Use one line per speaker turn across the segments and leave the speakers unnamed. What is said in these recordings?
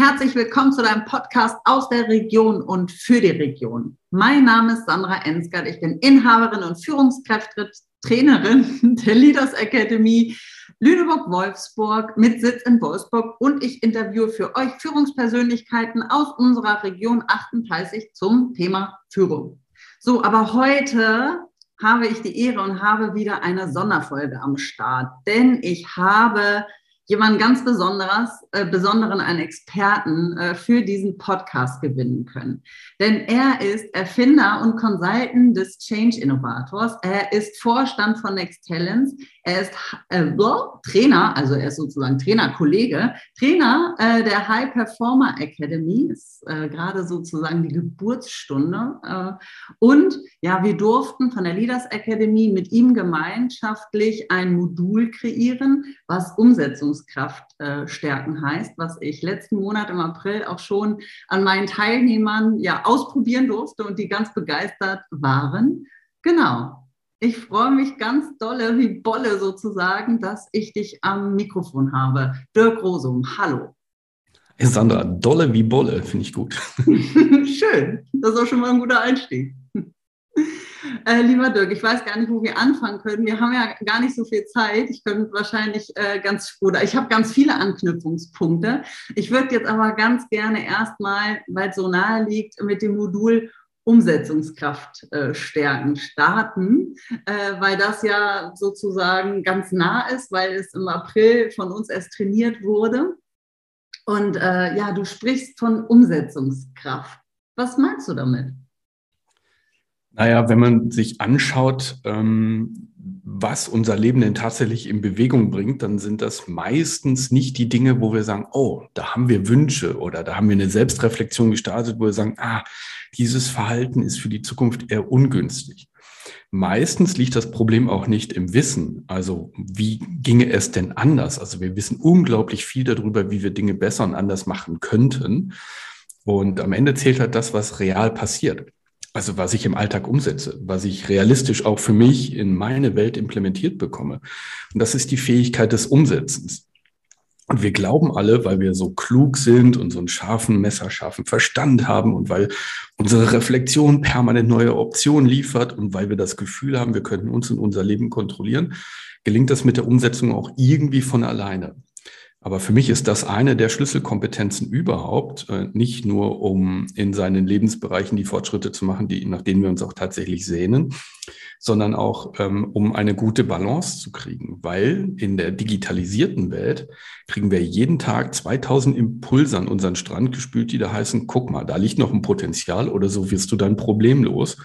herzlich willkommen zu deinem Podcast aus der Region und für die Region. Mein Name ist Sandra Ensgard. Ich bin Inhaberin und Führungskräfte-Trainerin der Leaders Academy Lüneburg-Wolfsburg mit Sitz in Wolfsburg und ich interviewe für euch Führungspersönlichkeiten aus unserer Region 38 zum Thema Führung. So, aber heute habe ich die Ehre und habe wieder eine Sonderfolge am Start, denn ich habe jemanden ganz Besonderes, äh, besonderen, einen Experten äh, für diesen Podcast gewinnen können. Denn er ist Erfinder und Consultant des Change Innovators. Er ist Vorstand von Next Talents. Er ist äh, Trainer, also er ist sozusagen Trainerkollege, Trainer äh, der High Performer Academy, ist äh, gerade sozusagen die Geburtsstunde. Äh, und ja, wir durften von der Leaders Academy mit ihm gemeinschaftlich ein Modul kreieren, was Umsetzungskraft äh, stärken heißt, was ich letzten Monat im April auch schon an meinen Teilnehmern ja ausprobieren durfte und die ganz begeistert waren. Genau. Ich freue mich ganz dolle, wie Bolle sozusagen, dass ich dich am Mikrofon habe. Dirk Rosum, hallo.
Hey Sandra, dolle wie Bolle, finde ich gut.
Schön, das ist auch schon mal ein guter Einstieg. Äh, lieber Dirk, ich weiß gar nicht, wo wir anfangen können. Wir haben ja gar nicht so viel Zeit. Ich könnte wahrscheinlich äh, ganz, oder ich habe ganz viele Anknüpfungspunkte. Ich würde jetzt aber ganz gerne erstmal, weil es so nahe liegt, mit dem Modul Umsetzungskraft äh, stärken, starten, äh, weil das ja sozusagen ganz nah ist, weil es im April von uns erst trainiert wurde. Und äh, ja, du sprichst von Umsetzungskraft. Was meinst du damit?
Naja, wenn man sich anschaut, ähm, was unser Leben denn tatsächlich in Bewegung bringt, dann sind das meistens nicht die Dinge, wo wir sagen, oh, da haben wir Wünsche oder da haben wir eine Selbstreflexion gestartet, wo wir sagen, ah, dieses Verhalten ist für die Zukunft eher ungünstig. Meistens liegt das Problem auch nicht im Wissen. Also wie ginge es denn anders? Also wir wissen unglaublich viel darüber, wie wir Dinge besser und anders machen könnten. Und am Ende zählt halt das, was real passiert. Also was ich im Alltag umsetze, was ich realistisch auch für mich in meine Welt implementiert bekomme. Und das ist die Fähigkeit des Umsetzens. Und wir glauben alle, weil wir so klug sind und so einen scharfen, messerscharfen Verstand haben und weil unsere Reflexion permanent neue Optionen liefert und weil wir das Gefühl haben, wir könnten uns in unser Leben kontrollieren, gelingt das mit der Umsetzung auch irgendwie von alleine. Aber für mich ist das eine der Schlüsselkompetenzen überhaupt, äh, nicht nur um in seinen Lebensbereichen die Fortschritte zu machen, die, nach denen wir uns auch tatsächlich sehnen, sondern auch ähm, um eine gute Balance zu kriegen. Weil in der digitalisierten Welt kriegen wir jeden Tag 2000 Impulse an unseren Strand gespült, die da heißen, guck mal, da liegt noch ein Potenzial oder so wirst du dann problemlos.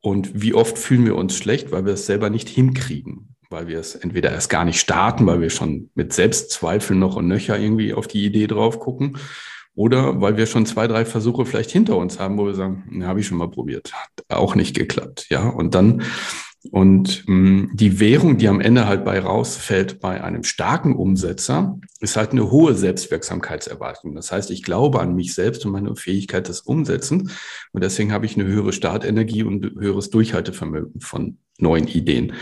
Und wie oft fühlen wir uns schlecht, weil wir es selber nicht hinkriegen weil wir es entweder erst gar nicht starten, weil wir schon mit Selbstzweifeln noch und nöcher irgendwie auf die Idee drauf gucken, oder weil wir schon zwei, drei Versuche vielleicht hinter uns haben, wo wir sagen, ne, habe ich schon mal probiert, hat auch nicht geklappt, ja. Und dann und mh, hm, die Währung, die am Ende halt bei rausfällt bei einem starken Umsetzer, ist halt eine hohe Selbstwirksamkeitserwartung. Das heißt, ich glaube an mich selbst und meine Fähigkeit des Umsetzens. Und deswegen habe ich eine höhere Startenergie und höheres Durchhaltevermögen von neuen Ideen.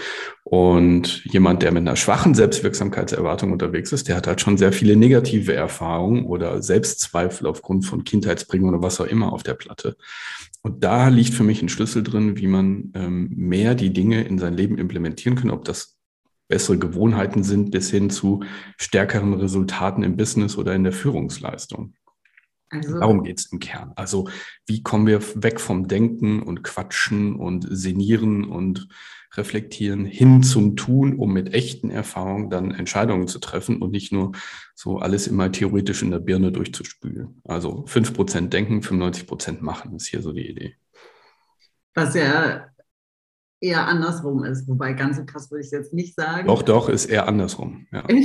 Und jemand, der mit einer schwachen Selbstwirksamkeitserwartung unterwegs ist, der hat halt schon sehr viele negative Erfahrungen oder Selbstzweifel aufgrund von Kindheitsprägung oder was auch immer auf der Platte. Und da liegt für mich ein Schlüssel drin, wie man ähm, mehr die Dinge in sein Leben implementieren kann, ob das bessere Gewohnheiten sind bis hin zu stärkeren Resultaten im Business oder in der Führungsleistung. Also, Darum geht es im Kern. Also wie kommen wir weg vom Denken und Quatschen und Senieren und Reflektieren hin zum Tun, um mit echten Erfahrungen dann Entscheidungen zu treffen und nicht nur so alles immer theoretisch in der Birne durchzuspülen. Also fünf Prozent denken, 95 Prozent machen, ist hier so die Idee.
Was ja eher andersrum ist, wobei ganz so krass würde ich es jetzt nicht sagen.
Doch, doch, ist eher andersrum. Ja.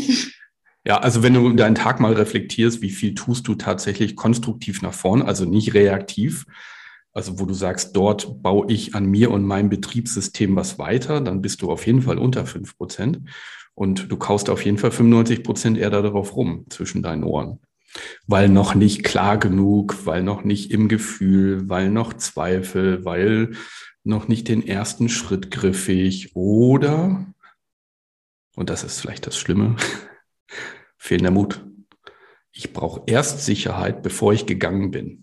Ja, also wenn du deinen Tag mal reflektierst, wie viel tust du tatsächlich konstruktiv nach vorne, also nicht reaktiv, also wo du sagst, dort baue ich an mir und meinem Betriebssystem was weiter, dann bist du auf jeden Fall unter fünf Prozent und du kaust auf jeden Fall 95 Prozent eher darauf rum zwischen deinen Ohren. Weil noch nicht klar genug, weil noch nicht im Gefühl, weil noch Zweifel, weil noch nicht den ersten Schritt griffig oder, und das ist vielleicht das Schlimme, fehlender Mut. ich brauche erst Sicherheit, bevor ich gegangen bin.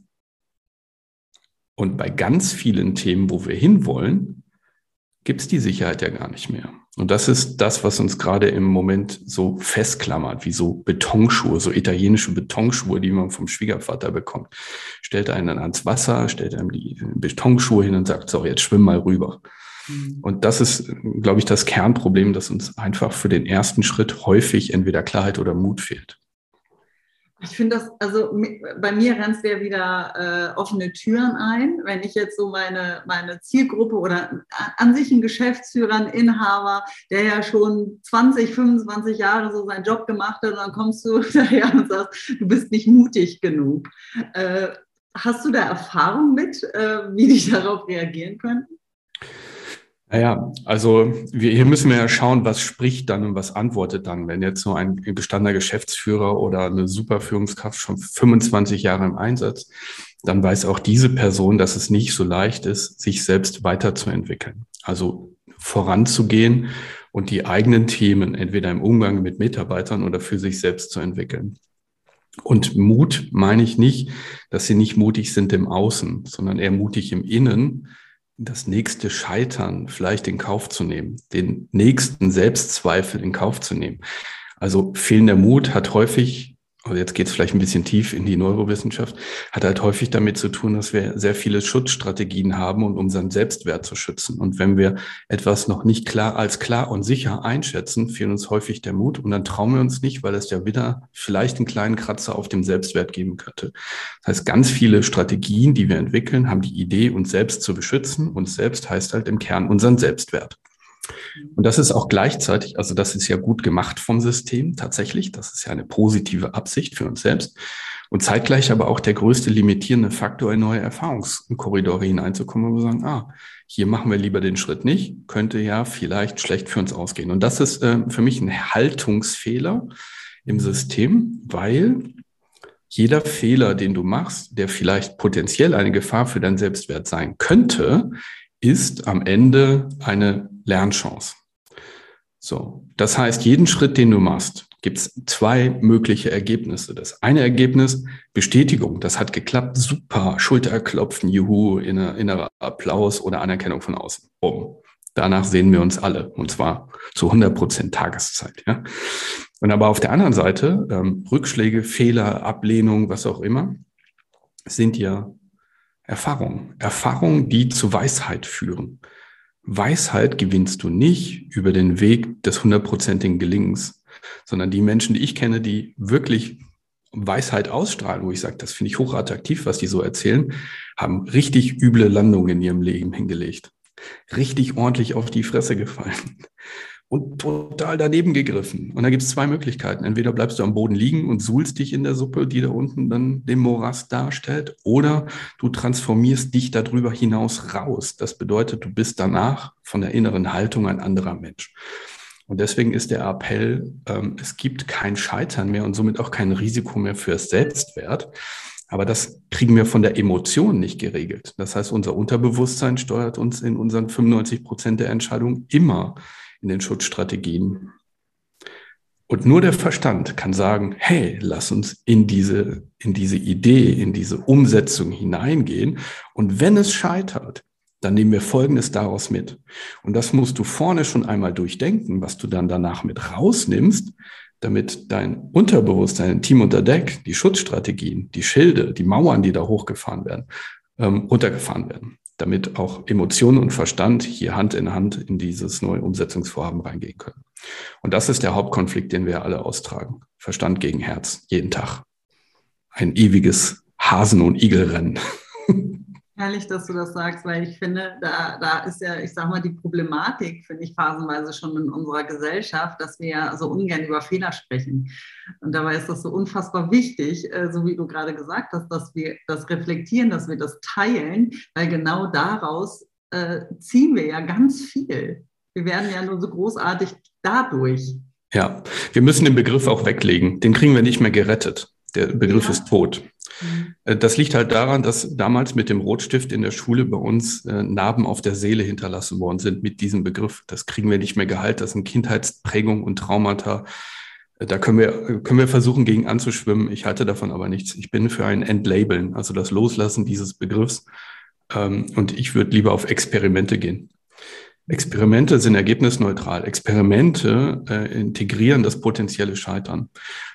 Und bei ganz vielen Themen, wo wir hinwollen, gibt es die Sicherheit ja gar nicht mehr. Und das ist das, was uns gerade im Moment so festklammert, wie so Betonschuhe, so italienische Betonschuhe, die man vom Schwiegervater bekommt. Stellt einen dann ans Wasser, stellt einem die Betonschuhe hin und sagt, so, jetzt schwimm mal rüber. Mhm. Und das ist, glaube ich, das Kernproblem, dass uns einfach für den ersten Schritt häufig entweder Klarheit oder Mut fehlt.
Ich finde das, also bei mir rennst du ja wieder äh, offene Türen ein. Wenn ich jetzt so meine, meine Zielgruppe oder an sich ein Geschäftsführer, ein Inhaber, der ja schon 20, 25 Jahre so seinen Job gemacht hat, und dann kommst du daher und sagst, du bist nicht mutig genug. Äh, hast du da Erfahrung mit, äh, wie die darauf reagieren könnten?
Naja, also wir, hier müssen wir ja schauen, was spricht dann und was antwortet dann. Wenn jetzt so ein gestandener Geschäftsführer oder eine Superführungskraft schon 25 Jahre im Einsatz, dann weiß auch diese Person, dass es nicht so leicht ist, sich selbst weiterzuentwickeln. Also voranzugehen und die eigenen Themen entweder im Umgang mit Mitarbeitern oder für sich selbst zu entwickeln. Und Mut meine ich nicht, dass sie nicht mutig sind im Außen, sondern eher mutig im Innen, das nächste Scheitern vielleicht in Kauf zu nehmen, den nächsten Selbstzweifel in Kauf zu nehmen. Also fehlender Mut hat häufig also jetzt geht es vielleicht ein bisschen tief in die Neurowissenschaft, hat halt häufig damit zu tun, dass wir sehr viele Schutzstrategien haben, um unseren Selbstwert zu schützen. Und wenn wir etwas noch nicht klar als klar und sicher einschätzen, fehlt uns häufig der Mut und dann trauen wir uns nicht, weil es ja wieder vielleicht einen kleinen Kratzer auf dem Selbstwert geben könnte. Das heißt, ganz viele Strategien, die wir entwickeln, haben die Idee, uns selbst zu beschützen. Uns selbst heißt halt im Kern unseren Selbstwert. Und das ist auch gleichzeitig, also das ist ja gut gemacht vom System tatsächlich. Das ist ja eine positive Absicht für uns selbst. Und zeitgleich aber auch der größte limitierende Faktor, in neue Erfahrungskorridore hineinzukommen, wo wir sagen, ah, hier machen wir lieber den Schritt nicht, könnte ja vielleicht schlecht für uns ausgehen. Und das ist äh, für mich ein Haltungsfehler im System, weil jeder Fehler, den du machst, der vielleicht potenziell eine Gefahr für deinen Selbstwert sein könnte, ist am Ende eine Lernchance. So, das heißt, jeden Schritt, den du machst, gibt es zwei mögliche Ergebnisse. Das eine Ergebnis, Bestätigung, das hat geklappt, super, Schulterklopfen, juhu, innerer Applaus oder Anerkennung von außen. Boom. Danach sehen wir uns alle, und zwar zu 100 Prozent Tageszeit. Ja? Und aber auf der anderen Seite, ähm, Rückschläge, Fehler, Ablehnung, was auch immer, sind ja Erfahrungen. Erfahrungen, die zu Weisheit führen. Weisheit gewinnst du nicht über den Weg des hundertprozentigen Gelingens, sondern die Menschen, die ich kenne, die wirklich Weisheit ausstrahlen, wo ich sage, das finde ich hochattraktiv, was die so erzählen, haben richtig üble Landungen in ihrem Leben hingelegt. Richtig ordentlich auf die Fresse gefallen und total daneben gegriffen. Und da gibt es zwei Möglichkeiten. Entweder bleibst du am Boden liegen und suhlst dich in der Suppe, die da unten dann den Morast darstellt, oder du transformierst dich darüber hinaus raus. Das bedeutet, du bist danach von der inneren Haltung ein anderer Mensch. Und deswegen ist der Appell, ähm, es gibt kein Scheitern mehr und somit auch kein Risiko mehr fürs Selbstwert. Aber das kriegen wir von der Emotion nicht geregelt. Das heißt, unser Unterbewusstsein steuert uns in unseren 95 Prozent der Entscheidungen immer in den Schutzstrategien. Und nur der Verstand kann sagen, hey, lass uns in diese, in diese Idee, in diese Umsetzung hineingehen. Und wenn es scheitert, dann nehmen wir Folgendes daraus mit. Und das musst du vorne schon einmal durchdenken, was du dann danach mit rausnimmst, damit dein Unterbewusstsein, dein Team unter Deck, die Schutzstrategien, die Schilde, die Mauern, die da hochgefahren werden, ähm, runtergefahren werden damit auch Emotionen und Verstand hier Hand in Hand in dieses neue Umsetzungsvorhaben reingehen können. Und das ist der Hauptkonflikt, den wir alle austragen. Verstand gegen Herz, jeden Tag. Ein ewiges Hasen- und Igelrennen.
Herrlich, dass du das sagst, weil ich finde, da, da ist ja, ich sag mal, die Problematik, finde ich, phasenweise schon in unserer Gesellschaft, dass wir ja so ungern über Fehler sprechen. Und dabei ist das so unfassbar wichtig, äh, so wie du gerade gesagt hast, dass wir das reflektieren, dass wir das teilen, weil genau daraus äh, ziehen wir ja ganz viel. Wir werden ja nur so großartig dadurch.
Ja, wir müssen den Begriff auch weglegen. Den kriegen wir nicht mehr gerettet. Der Begriff ja. ist tot. Mhm. Äh, das liegt halt daran, dass damals mit dem Rotstift in der Schule bei uns äh, Narben auf der Seele hinterlassen worden sind mit diesem Begriff. Das kriegen wir nicht mehr geheilt. Das sind Kindheitsprägungen und Traumata. Da können wir, können wir versuchen, gegen anzuschwimmen. Ich halte davon aber nichts. Ich bin für ein Entlabeln, also das Loslassen dieses Begriffs. Ähm, und ich würde lieber auf Experimente gehen. Experimente sind ergebnisneutral. Experimente äh, integrieren das potenzielle Scheitern.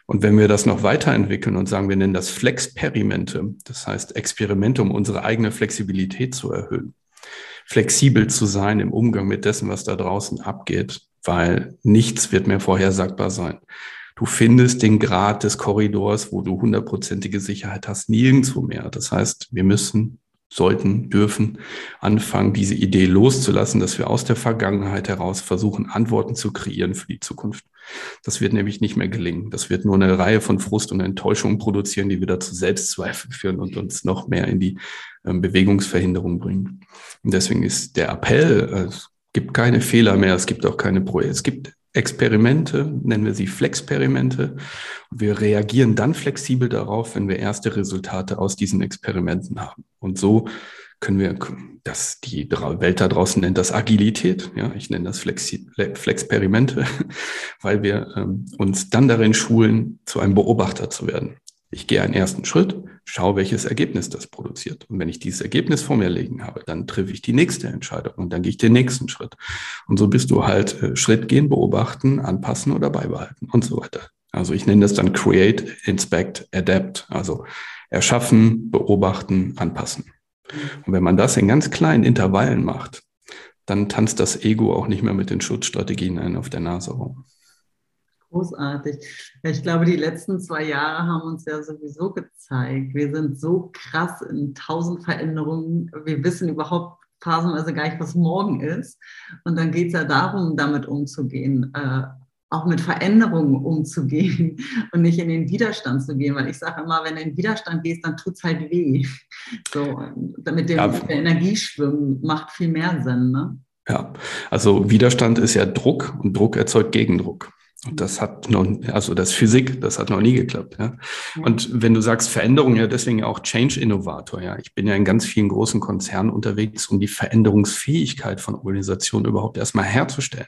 Und wenn wir das noch weiterentwickeln und sagen, wir nennen das Flexperimente, das heißt Experimente, um unsere eigene Flexibilität zu erhöhen, flexibel zu sein im Umgang mit dessen, was da draußen abgeht, weil nichts wird mehr vorhersagbar sein. Du findest den Grad des Korridors, wo du hundertprozentige Sicherheit hast, nirgendwo mehr. Das heißt, wir müssen sollten, dürfen anfangen, diese Idee loszulassen, dass wir aus der Vergangenheit heraus versuchen, Antworten zu kreieren für die Zukunft. Das wird nämlich nicht mehr gelingen. Das wird nur eine Reihe von Frust und Enttäuschungen produzieren, die wieder zu Selbstzweifeln führen und uns noch mehr in die ähm, Bewegungsverhinderung bringen. Und deswegen ist der Appell, äh, es gibt keine Fehler mehr, es gibt auch keine Projekte, es gibt Experimente, nennen wir sie Flexperimente. Wir reagieren dann flexibel darauf, wenn wir erste Resultate aus diesen Experimenten haben. Und so können wir, das, die Welt da draußen nennt das Agilität, ja, ich nenne das Flexi Flexperimente, weil wir ähm, uns dann darin schulen, zu einem Beobachter zu werden. Ich gehe einen ersten Schritt, schaue, welches Ergebnis das produziert. Und wenn ich dieses Ergebnis vor mir liegen habe, dann treffe ich die nächste Entscheidung und dann gehe ich den nächsten Schritt. Und so bist du halt äh, Schritt gehen, beobachten, anpassen oder beibehalten und so weiter. Also ich nenne das dann Create, Inspect, Adapt. Also erschaffen, beobachten, anpassen. Und wenn man das in ganz kleinen Intervallen macht, dann tanzt das Ego auch nicht mehr mit den Schutzstrategien auf der Nase rum.
Großartig. Ich glaube, die letzten zwei Jahre haben uns ja sowieso gezeigt, wir sind so krass in tausend Veränderungen. Wir wissen überhaupt phasenweise gar nicht, was morgen ist. Und dann geht es ja darum, damit umzugehen, äh, auch mit Veränderungen umzugehen und nicht in den Widerstand zu gehen. Weil ich sage immer, wenn du in den Widerstand gehst, dann tut es halt weh. So, damit dem ja. der Energieschwimmen macht viel mehr Sinn. Ne?
Ja, also Widerstand ist ja Druck und Druck erzeugt Gegendruck. Und das hat noch, also das Physik, das hat noch nie geklappt. Ja. Und wenn du sagst Veränderung, ja, deswegen auch Change Innovator, ja. Ich bin ja in ganz vielen großen Konzernen unterwegs, um die Veränderungsfähigkeit von Organisationen überhaupt erstmal herzustellen.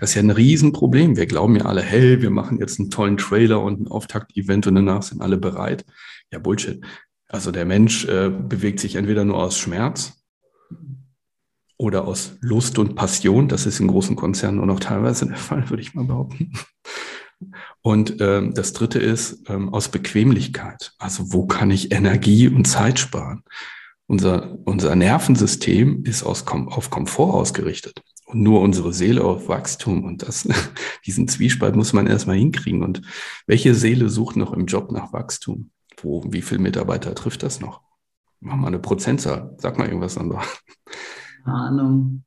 Das ist ja ein Riesenproblem. Wir glauben ja alle, hey, wir machen jetzt einen tollen Trailer und ein Auftakt-Event und danach sind alle bereit. Ja, Bullshit. Also der Mensch äh, bewegt sich entweder nur aus Schmerz oder aus Lust und Passion. Das ist in großen Konzernen nur noch teilweise der Fall, würde ich mal behaupten. Und ähm, das dritte ist ähm, aus Bequemlichkeit. Also wo kann ich Energie und Zeit sparen? Unser, unser Nervensystem ist aus, auf Komfort ausgerichtet und nur unsere Seele auf Wachstum. Und das, diesen Zwiespalt muss man erstmal hinkriegen. Und welche Seele sucht noch im Job nach Wachstum? Wo, wie viele Mitarbeiter trifft das noch? Mach mal eine Prozentzahl. Sag mal irgendwas, Sandra.
Ahnung.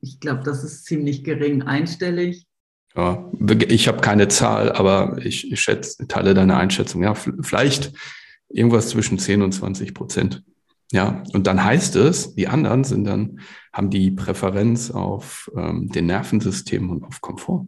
Ich glaube, das ist ziemlich gering einstellig.
Ja, ich habe keine Zahl, aber ich, ich schätze, teile deine Einschätzung. Ja, vielleicht irgendwas zwischen 10 und 20 Prozent. Ja, und dann heißt es, die anderen sind dann, haben die Präferenz auf ähm, den Nervensystem und auf Komfort.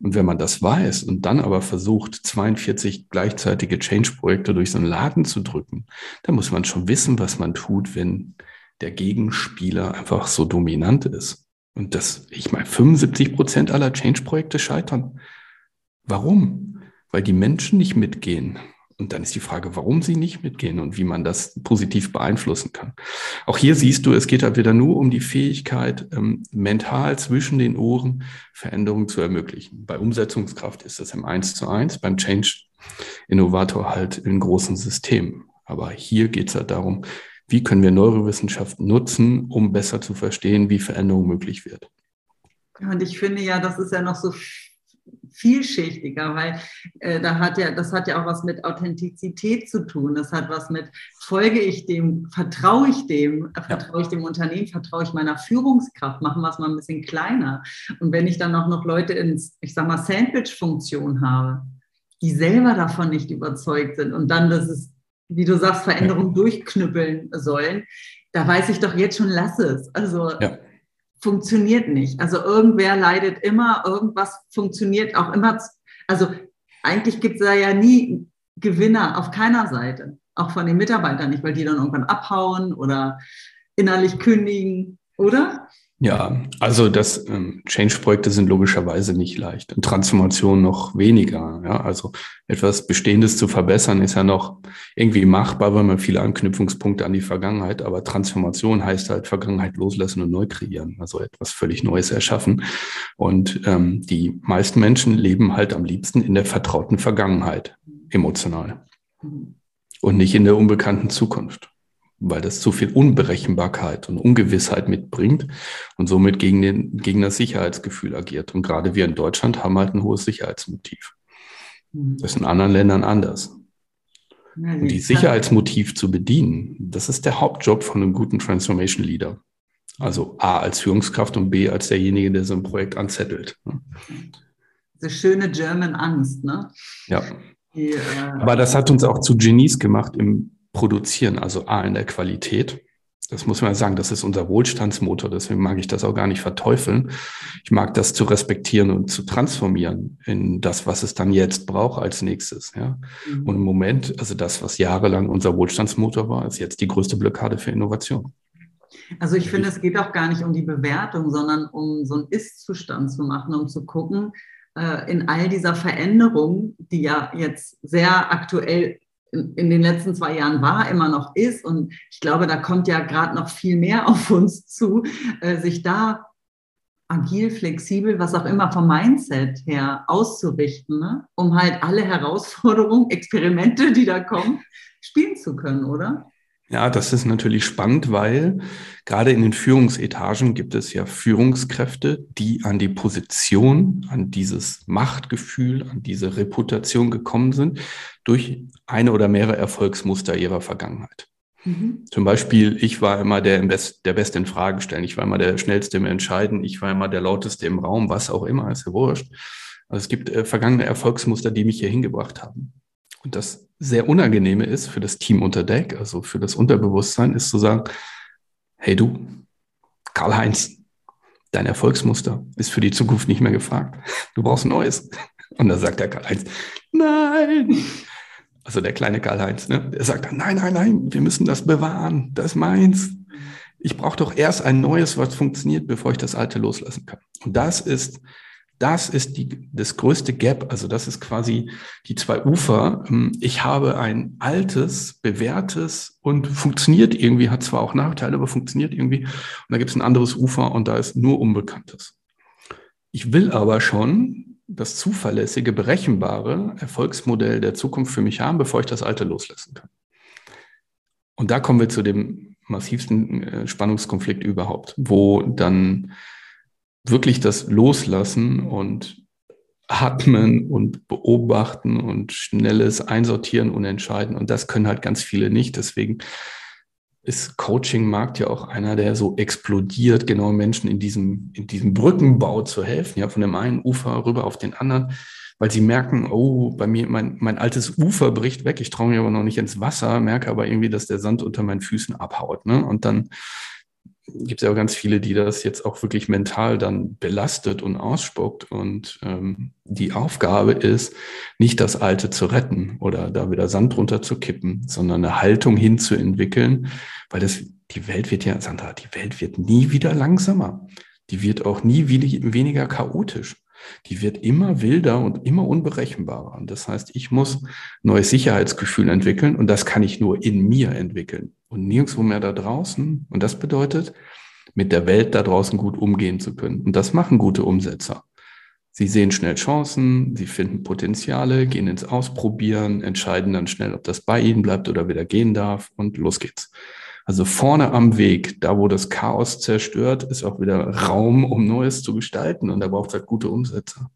Und wenn man das weiß und dann aber versucht, 42 gleichzeitige Change-Projekte durch so einen Laden zu drücken, dann muss man schon wissen, was man tut, wenn der Gegenspieler einfach so dominant ist. Und das, ich meine, 75 Prozent aller Change-Projekte scheitern. Warum? Weil die Menschen nicht mitgehen. Und dann ist die Frage, warum sie nicht mitgehen und wie man das positiv beeinflussen kann. Auch hier siehst du, es geht halt wieder nur um die Fähigkeit, ähm, mental zwischen den Ohren Veränderungen zu ermöglichen. Bei Umsetzungskraft ist das im 1 zu 1, beim Change Innovator halt in großen Systemen. Aber hier geht es halt darum, wie können wir Neurowissenschaft nutzen, um besser zu verstehen, wie Veränderung möglich wird.
Und ich finde ja, das ist ja noch so vielschichtiger, weil äh, da hat ja, das hat ja auch was mit Authentizität zu tun. Das hat was mit, folge ich dem, vertraue ich dem, äh, vertraue ich dem Unternehmen, vertraue ich meiner Führungskraft, machen wir es mal ein bisschen kleiner. Und wenn ich dann auch noch Leute ins, ich sag mal, Sandwich-Funktion habe, die selber davon nicht überzeugt sind und dann das ist wie du sagst, Veränderungen ja. durchknüppeln sollen, da weiß ich doch jetzt schon, lass es. Also ja. funktioniert nicht. Also irgendwer leidet immer, irgendwas funktioniert auch immer. Also eigentlich gibt es da ja nie Gewinner auf keiner Seite, auch von den Mitarbeitern nicht, weil die dann irgendwann abhauen oder innerlich kündigen. oder?
Ja, also das ähm, Change-Projekte sind logischerweise nicht leicht und Transformation noch weniger. Ja, also etwas Bestehendes zu verbessern ist ja noch irgendwie machbar, weil man viele Anknüpfungspunkte an die Vergangenheit. Aber Transformation heißt halt Vergangenheit loslassen und neu kreieren, also etwas völlig Neues erschaffen. Und ähm, die meisten Menschen leben halt am liebsten in der vertrauten Vergangenheit, emotional und nicht in der unbekannten Zukunft weil das zu viel Unberechenbarkeit und Ungewissheit mitbringt und somit gegen, den, gegen das Sicherheitsgefühl agiert. Und gerade wir in Deutschland haben halt ein hohes Sicherheitsmotiv. Mhm. Das ist in anderen Ländern anders. Und die Sicherheitsmotiv zu bedienen, das ist der Hauptjob von einem guten Transformation Leader. Also A als Führungskraft und B als derjenige, der so ein Projekt anzettelt.
Diese schöne German Angst, ne?
Ja. Die, äh, Aber das hat uns auch zu Genies gemacht im produzieren, also A in der Qualität. Das muss man sagen, das ist unser Wohlstandsmotor, deswegen mag ich das auch gar nicht verteufeln. Ich mag das zu respektieren und zu transformieren in das, was es dann jetzt braucht als nächstes. Ja. Mhm. Und im Moment, also das, was jahrelang unser Wohlstandsmotor war, ist jetzt die größte Blockade für Innovation.
Also ich finde, es geht auch gar nicht um die Bewertung, sondern um so einen Ist-Zustand zu machen, um zu gucken, äh, in all dieser Veränderung, die ja jetzt sehr aktuell in, in, den letzten zwei Jahren war, immer noch ist. Und ich glaube, da kommt ja gerade noch viel mehr auf uns zu, äh, sich da agil, flexibel, was auch immer vom Mindset her auszurichten, ne? um halt alle Herausforderungen, Experimente, die da kommen, spielen zu können, oder?
Ja, das ist natürlich spannend, weil gerade in den Führungsetagen gibt es ja Führungskräfte, die an die Position, an dieses Machtgefühl, an diese Reputation gekommen sind durch eine oder mehrere Erfolgsmuster ihrer Vergangenheit. Mhm. Zum Beispiel, ich war immer der, Best, der Beste in Fragen stellen, ich war immer der Schnellste im Entscheiden, ich war immer der Lauteste im Raum, was auch immer, ist ja wurscht. Also es gibt äh, vergangene Erfolgsmuster, die mich hier hingebracht haben. Und das sehr Unangenehme ist für das Team unter Deck, also für das Unterbewusstsein, ist zu sagen, hey du, Karl-Heinz, dein Erfolgsmuster ist für die Zukunft nicht mehr gefragt. Du brauchst ein neues. Und dann sagt der Karl-Heinz, nein. Also der kleine Karl-Heinz, ne? der sagt dann, nein, nein, nein, wir müssen das bewahren, das ist meins. Ich brauche doch erst ein neues, was funktioniert, bevor ich das alte loslassen kann. Und das ist das ist die, das größte Gap. Also das ist quasi die zwei Ufer. Ähm, ich habe ein altes, bewährtes und funktioniert irgendwie, hat zwar auch Nachteile, aber funktioniert irgendwie. Und da gibt es ein anderes Ufer und da ist nur Unbekanntes. Ich will aber schon das zuverlässige, berechenbare Erfolgsmodell der Zukunft für mich haben, bevor ich das alte loslassen kann. Und da kommen wir zu dem massivsten äh, Spannungskonflikt überhaupt, wo dann wirklich das Loslassen und Atmen und Beobachten und schnelles Einsortieren und Entscheiden. Und das können halt ganz viele nicht. Deswegen ist Coaching-Markt ja auch einer, der so explodiert, genau Menschen in diesem, in diesem Brückenbau zu helfen, ja, von dem einen Ufer rüber auf den anderen, weil sie merken, oh, bei mir, mein, mein altes Ufer bricht weg, ich traue mir aber noch nicht ins Wasser, merke aber irgendwie, dass der Sand unter meinen Füßen abhaut, ne? Und dann gibt es ja auch ganz viele, die das jetzt auch wirklich mental dann belastet und ausspuckt. Und ähm, die Aufgabe ist, nicht das Alte zu retten oder da wieder Sand drunter zu kippen, sondern eine Haltung hinzuentwickeln, weil das, die Welt wird ja, Sandra, die Welt wird nie wieder langsamer. Die wird auch nie weniger chaotisch die wird immer wilder und immer unberechenbarer. Und das heißt, ich muss neues Sicherheitsgefühl entwickeln und das kann ich nur in mir entwickeln und nirgendwo mehr da draußen. Und das bedeutet, mit der Welt da draußen gut umgehen zu können. Und das machen gute Umsetzer. Sie sehen schnell Chancen, sie finden Potenziale, gehen ins Ausprobieren, entscheiden dann schnell, ob das bei ihnen bleibt oder wieder gehen darf und los geht's. Also vorne am Weg, da wo das Chaos zerstört, ist auch wieder Raum, um Neues zu gestalten. Und da braucht es halt gute Umsetzer.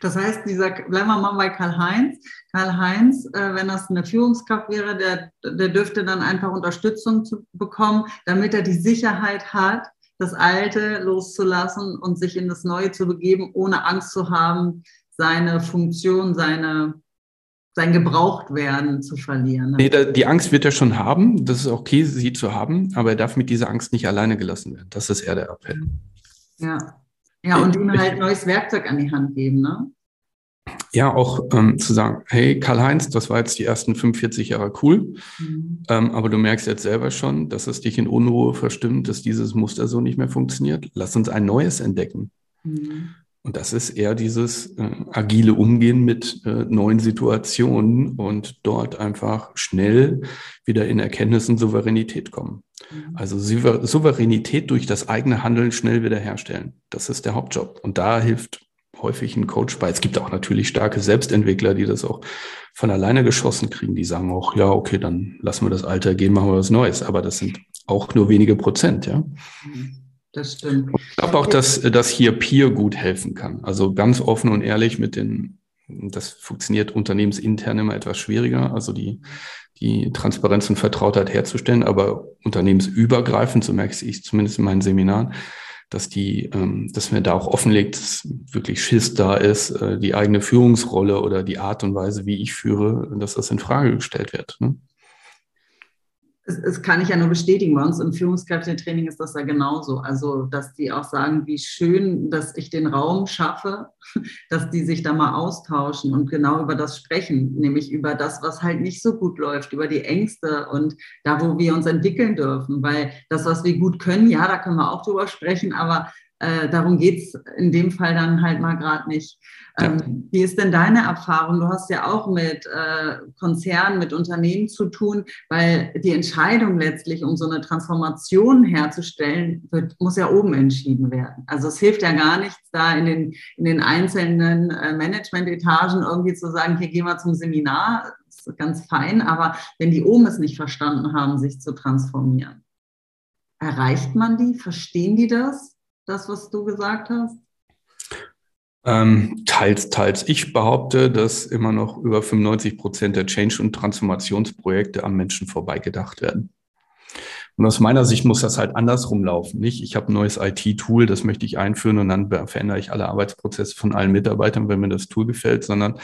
Das heißt, dieser, bleiben wir mal bei Karl-Heinz. Karl-Heinz, äh, wenn das eine Führungskraft wäre, der, der dürfte dann einfach Unterstützung zu bekommen, damit er die Sicherheit hat, das Alte loszulassen und sich in das Neue zu begeben, ohne Angst zu haben, seine Funktion, seine sein Gebrauchtwerden zu verlieren.
Ne? Nee, die Angst wird er schon haben. Das ist okay, sie zu haben, aber er darf mit dieser Angst nicht alleine gelassen werden. Das ist eher der Appell.
Ja. Ja, und ihm halt neues Werkzeug an die Hand geben, ne?
ja, auch ähm, zu sagen, hey, Karl-Heinz, das war jetzt die ersten 45 Jahre cool, mhm. ähm, aber du merkst jetzt selber schon, dass es dich in Unruhe verstimmt, dass dieses Muster so nicht mehr funktioniert. Lass uns ein neues entdecken. Mhm. Und das ist eher dieses äh, agile Umgehen mit äh, neuen Situationen und dort einfach schnell wieder in Erkenntnis und Souveränität kommen. Mhm. Also Souveränität durch das eigene Handeln schnell wiederherstellen. Das ist der Hauptjob. Und da hilft häufig ein Coach bei. Es gibt auch natürlich starke Selbstentwickler, die das auch von alleine geschossen kriegen. Die sagen auch, ja, okay, dann lassen wir das Alter gehen, machen wir was Neues. Aber das sind auch nur wenige Prozent, ja. Das stimmt. Ich glaube auch, dass, dass hier Peer gut helfen kann. Also ganz offen und ehrlich mit den, das funktioniert unternehmensintern immer etwas schwieriger. Also die, die Transparenz und Vertrautheit herzustellen, aber unternehmensübergreifend, so merke ich zumindest in meinen Seminaren, dass die, ähm, dass mir da auch offenlegt, dass wirklich Schiss da ist, äh, die eigene Führungsrolle oder die Art und Weise, wie ich führe, dass das in Frage gestellt wird. Ne?
Das, kann ich ja nur bestätigen. Bei uns im Führungskräftetraining ist das ja genauso. Also, dass die auch sagen, wie schön, dass ich den Raum schaffe, dass die sich da mal austauschen und genau über das sprechen, nämlich über das, was halt nicht so gut läuft, über die Ängste und da, wo wir uns entwickeln dürfen. Weil das, was wir gut können, ja, da können wir auch drüber sprechen, aber äh, darum geht's in dem Fall dann halt mal gerade nicht. Ähm, ja. Wie ist denn deine Erfahrung? Du hast ja auch mit äh, Konzernen, mit Unternehmen zu tun, weil die Entscheidung letztlich, um so eine Transformation herzustellen, wird, muss ja oben entschieden werden. Also es hilft ja gar nichts, da in den, in den einzelnen äh, Management-Etagen irgendwie zu sagen, hier gehen wir zum Seminar, das ist ganz fein, aber wenn die oben es nicht verstanden haben, sich zu transformieren, erreicht man die? Verstehen die das? Das, was du gesagt hast?
Ähm, teils, teils. Ich behaupte, dass immer noch über 95 Prozent der Change- und Transformationsprojekte am Menschen vorbeigedacht werden. Und aus meiner Sicht muss das halt andersrum laufen. Nicht, ich habe ein neues IT-Tool, das möchte ich einführen und dann verändere ich alle Arbeitsprozesse von allen Mitarbeitern, wenn mir das Tool gefällt, sondern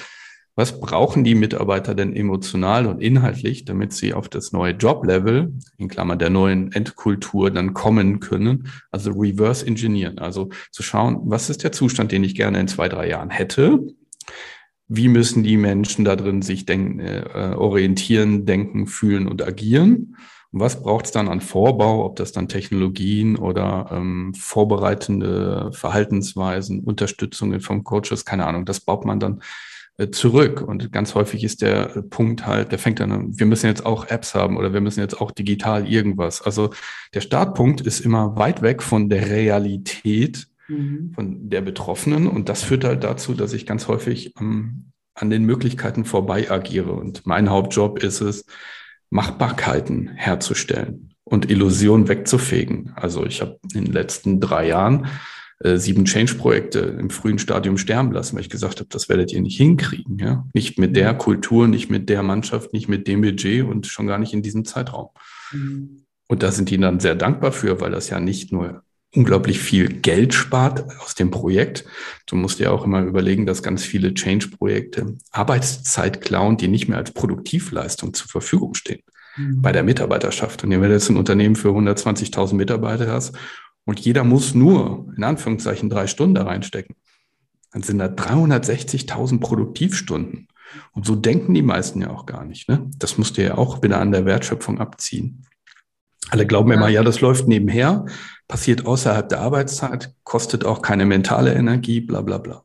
was brauchen die Mitarbeiter denn emotional und inhaltlich, damit sie auf das neue Joblevel, in Klammern der neuen Endkultur, dann kommen können? Also reverse engineeren. Also zu schauen, was ist der Zustand, den ich gerne in zwei, drei Jahren hätte? Wie müssen die Menschen da drin sich denken, äh, orientieren, denken, fühlen und agieren? Und was braucht es dann an Vorbau, ob das dann Technologien oder ähm, vorbereitende Verhaltensweisen, Unterstützungen vom Coaches, keine Ahnung, das baut man dann zurück. Und ganz häufig ist der Punkt halt, der fängt dann an, wir müssen jetzt auch Apps haben oder wir müssen jetzt auch digital irgendwas. Also der Startpunkt ist immer weit weg von der Realität mhm. von der Betroffenen. Und das führt halt dazu, dass ich ganz häufig ähm, an den Möglichkeiten vorbei agiere. Und mein Hauptjob ist es, Machbarkeiten herzustellen und Illusionen wegzufegen. Also ich habe in den letzten drei Jahren äh, sieben Change-Projekte im frühen Stadium sterben lassen, weil ich gesagt habe, das werdet ihr nicht hinkriegen. Ja? Nicht mit der mhm. Kultur, nicht mit der Mannschaft, nicht mit dem Budget und schon gar nicht in diesem Zeitraum. Mhm. Und da sind die dann sehr dankbar für, weil das ja nicht nur unglaublich viel Geld spart aus dem Projekt. Du musst dir auch immer überlegen, dass ganz viele Change-Projekte Arbeitszeit klauen, die nicht mehr als Produktivleistung zur Verfügung stehen mhm. bei der Mitarbeiterschaft. Und wenn du jetzt ein Unternehmen für 120.000 Mitarbeiter hast und jeder muss nur, in Anführungszeichen, drei Stunden da reinstecken, dann sind da 360.000 Produktivstunden. Und so denken die meisten ja auch gar nicht. Ne? Das musst du ja auch wieder an der Wertschöpfung abziehen. Alle glauben immer, ja, das läuft nebenher, passiert außerhalb der Arbeitszeit, kostet auch keine mentale Energie, bla bla bla.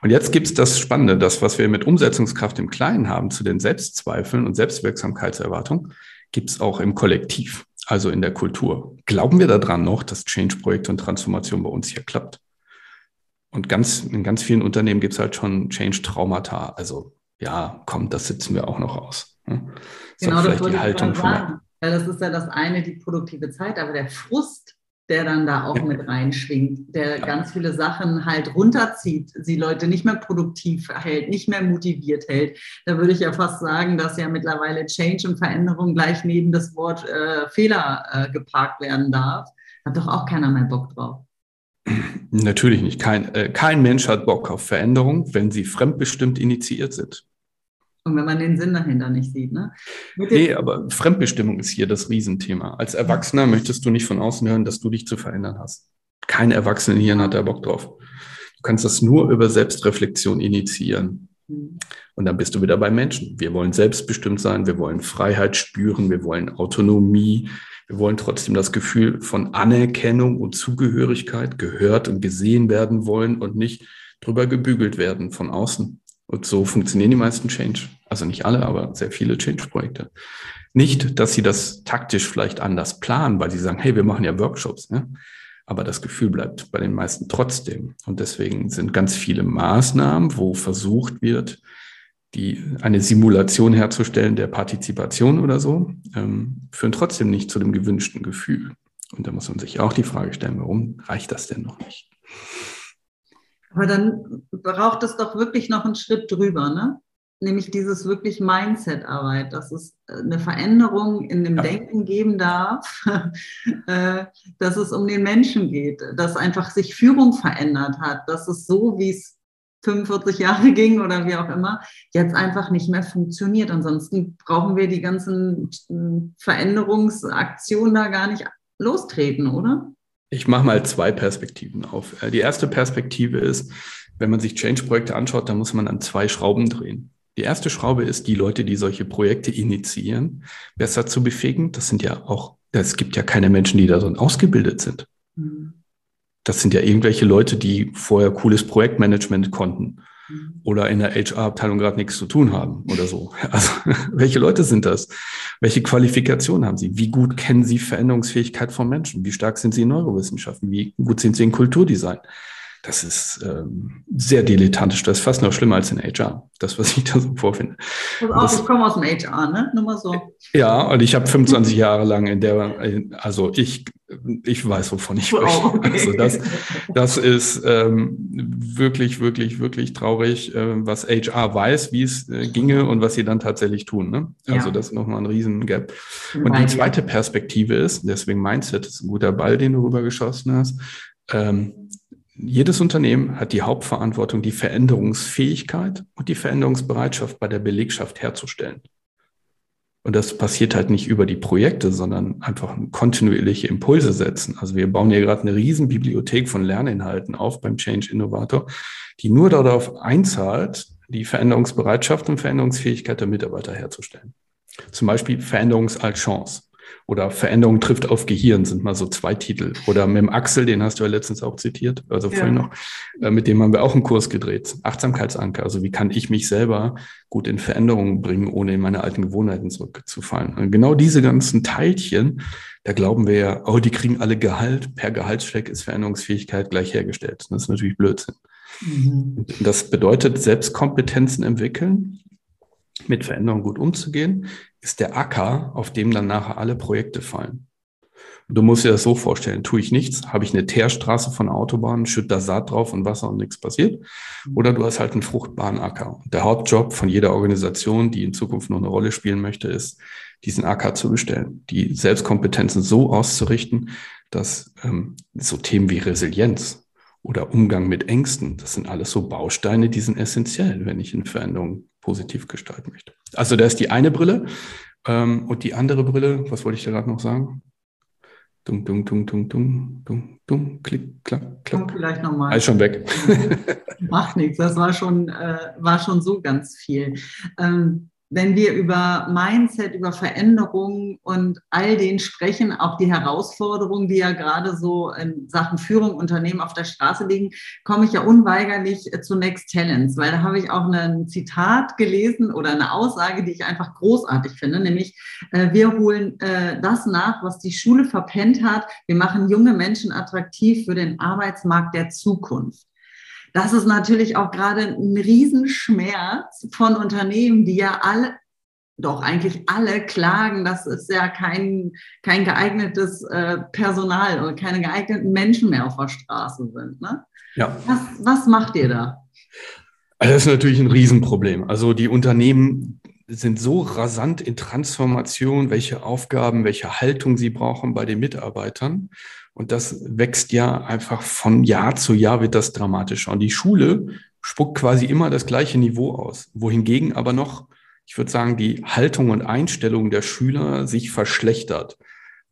Und jetzt gibt's das Spannende, das, was wir mit Umsetzungskraft im Kleinen haben, zu den Selbstzweifeln und Selbstwirksamkeitserwartungen, gibt's auch im Kollektiv also in der Kultur. Glauben wir daran noch, dass Change-Projekte und Transformation bei uns hier klappt? Und ganz, in ganz vielen Unternehmen gibt es halt schon Change-Traumata. Also ja, komm, das sitzen wir auch noch aus.
Ne? Genau, das vielleicht die Haltung von sagen. Das ist ja das eine, die produktive Zeit, aber der Frust, der dann da auch mit reinschwingt, der ja. ganz viele Sachen halt runterzieht, sie Leute nicht mehr produktiv hält, nicht mehr motiviert hält. Da würde ich ja fast sagen, dass ja mittlerweile Change und Veränderung gleich neben das Wort äh, Fehler äh, geparkt werden darf. Hat doch auch keiner mehr Bock drauf.
Natürlich nicht. Kein, äh, kein Mensch hat Bock auf Veränderung, wenn sie fremdbestimmt initiiert sind.
Und wenn man den Sinn dahinter nicht sieht. Ne?
nee, aber Fremdbestimmung ist hier das Riesenthema. Als Erwachsener möchtest du nicht von außen hören, dass du dich zu verändern hast. Kein Erwachsener hier hat da Bock drauf. Du kannst das nur über Selbstreflexion initiieren. Mhm. Und dann bist du wieder bei Menschen. Wir wollen selbstbestimmt sein, wir wollen Freiheit spüren, wir wollen Autonomie, wir wollen trotzdem das Gefühl von Anerkennung und Zugehörigkeit, gehört und gesehen werden wollen und nicht drüber gebügelt werden von außen. Und so funktionieren die meisten Change. Also nicht alle, aber sehr viele Change-Projekte. Nicht, dass sie das taktisch vielleicht anders planen, weil sie sagen, hey, wir machen ja Workshops. Ne? Aber das Gefühl bleibt bei den meisten trotzdem. Und deswegen sind ganz viele Maßnahmen, wo versucht wird, die, eine Simulation herzustellen der Partizipation oder so, ähm, führen trotzdem nicht zu dem gewünschten Gefühl. Und da muss man sich auch die Frage stellen, warum reicht das denn noch nicht?
Aber dann braucht es doch wirklich noch einen Schritt drüber, ne? Nämlich dieses wirklich Mindset-Arbeit, dass es äh, eine Veränderung in dem ja. Denken geben darf, äh, dass es um den Menschen geht, dass einfach sich Führung verändert hat, dass es so, wie es 45 Jahre ging oder wie auch immer, jetzt einfach nicht mehr funktioniert. Ansonsten brauchen wir die ganzen äh, Veränderungsaktionen da gar nicht lostreten, oder?
Ich mache mal zwei Perspektiven auf. Äh, die erste Perspektive ist, wenn man sich Change-Projekte anschaut, dann muss man an zwei Schrauben drehen. Die erste Schraube ist, die Leute, die solche Projekte initiieren, besser zu befähigen. Das sind ja auch, es gibt ja keine Menschen, die darin ausgebildet sind. Mhm das sind ja irgendwelche Leute, die vorher cooles Projektmanagement konnten. Oder in der HR-Abteilung gerade nichts zu tun haben oder so. Also welche Leute sind das? Welche Qualifikationen haben sie? Wie gut kennen sie Veränderungsfähigkeit von Menschen? Wie stark sind sie in Neurowissenschaften? Wie gut sind sie in Kulturdesign? Das ist ähm, sehr dilettantisch. Das ist fast noch schlimmer als in HR. Das, was ich da so vorfinde.
Also ich komme aus dem HR, ne? Nur mal so.
Ja, und ich habe 25 Jahre lang in der, also ich, ich weiß, wovon ich spreche. Oh, okay. Also das, das ist ähm, wirklich, wirklich, wirklich traurig, äh, was HR weiß, wie es äh, ginge und was sie dann tatsächlich tun. Ne? Also ja. das ist nochmal ein riesen Gap. Und die zweite Perspektive ist, deswegen Mindset ist ein guter Ball, den du rübergeschossen hast. Ähm, jedes Unternehmen hat die Hauptverantwortung, die Veränderungsfähigkeit und die Veränderungsbereitschaft bei der Belegschaft herzustellen. Und das passiert halt nicht über die Projekte, sondern einfach kontinuierliche Impulse setzen. Also wir bauen hier gerade eine riesen Bibliothek von Lerninhalten auf beim Change Innovator, die nur darauf einzahlt, die Veränderungsbereitschaft und Veränderungsfähigkeit der Mitarbeiter herzustellen. Zum Beispiel Veränderungs als Chance. Oder Veränderung trifft auf Gehirn sind mal so zwei Titel. Oder mit dem Axel, den hast du ja letztens auch zitiert, also vorhin noch, äh, mit dem haben wir auch einen Kurs gedreht. Achtsamkeitsanker. Also wie kann ich mich selber gut in Veränderungen bringen, ohne in meine alten Gewohnheiten zurückzufallen. Und genau diese ganzen Teilchen, da glauben wir ja, oh, die kriegen alle Gehalt. Per Gehaltscheck ist Veränderungsfähigkeit gleich hergestellt. Das ist natürlich Blödsinn. Mhm. Das bedeutet Selbstkompetenzen entwickeln, mit Veränderungen gut umzugehen, ist der Acker, auf dem dann nachher alle Projekte fallen. Du musst dir das so vorstellen, tue ich nichts, habe ich eine Teerstraße von Autobahnen, schütte da Saat drauf und Wasser und nichts passiert. Oder du hast halt einen fruchtbaren Acker. Der Hauptjob von jeder Organisation, die in Zukunft noch eine Rolle spielen möchte, ist, diesen Acker zu bestellen, die Selbstkompetenzen so auszurichten, dass ähm, so Themen wie Resilienz oder Umgang mit Ängsten, das sind alles so Bausteine, die sind essentiell, wenn ich in Veränderungen positiv gestalten möchte. Also da ist die eine Brille. Ähm, und die andere Brille, was wollte ich da gerade noch sagen? Dung, dung, dung, dung, dung, dung, dung, klick, klack, klack.
Vielleicht nochmal.
Ist schon weg.
Macht nichts, das war schon, äh, war schon so ganz viel. Ähm, wenn wir über Mindset, über Veränderungen und all den sprechen, auch die Herausforderungen, die ja gerade so in Sachen Führung, Unternehmen auf der Straße liegen, komme ich ja unweigerlich zu Next Talents, weil da habe ich auch ein Zitat gelesen oder eine Aussage, die ich einfach großartig finde, nämlich äh, wir holen äh, das nach, was die Schule verpennt hat. Wir machen junge Menschen attraktiv für den Arbeitsmarkt der Zukunft. Das ist natürlich auch gerade ein Riesenschmerz von Unternehmen, die ja alle, doch eigentlich alle klagen, dass es ja kein, kein geeignetes äh, Personal oder keine geeigneten Menschen mehr auf der Straße sind. Ne? Ja. Was, was macht ihr da?
Also das ist natürlich ein Riesenproblem. Also die Unternehmen sind so rasant in Transformation, welche Aufgaben, welche Haltung sie brauchen bei den Mitarbeitern. Und das wächst ja einfach von Jahr zu Jahr wird das dramatischer. Und die Schule spuckt quasi immer das gleiche Niveau aus. Wohingegen aber noch, ich würde sagen, die Haltung und Einstellung der Schüler sich verschlechtert,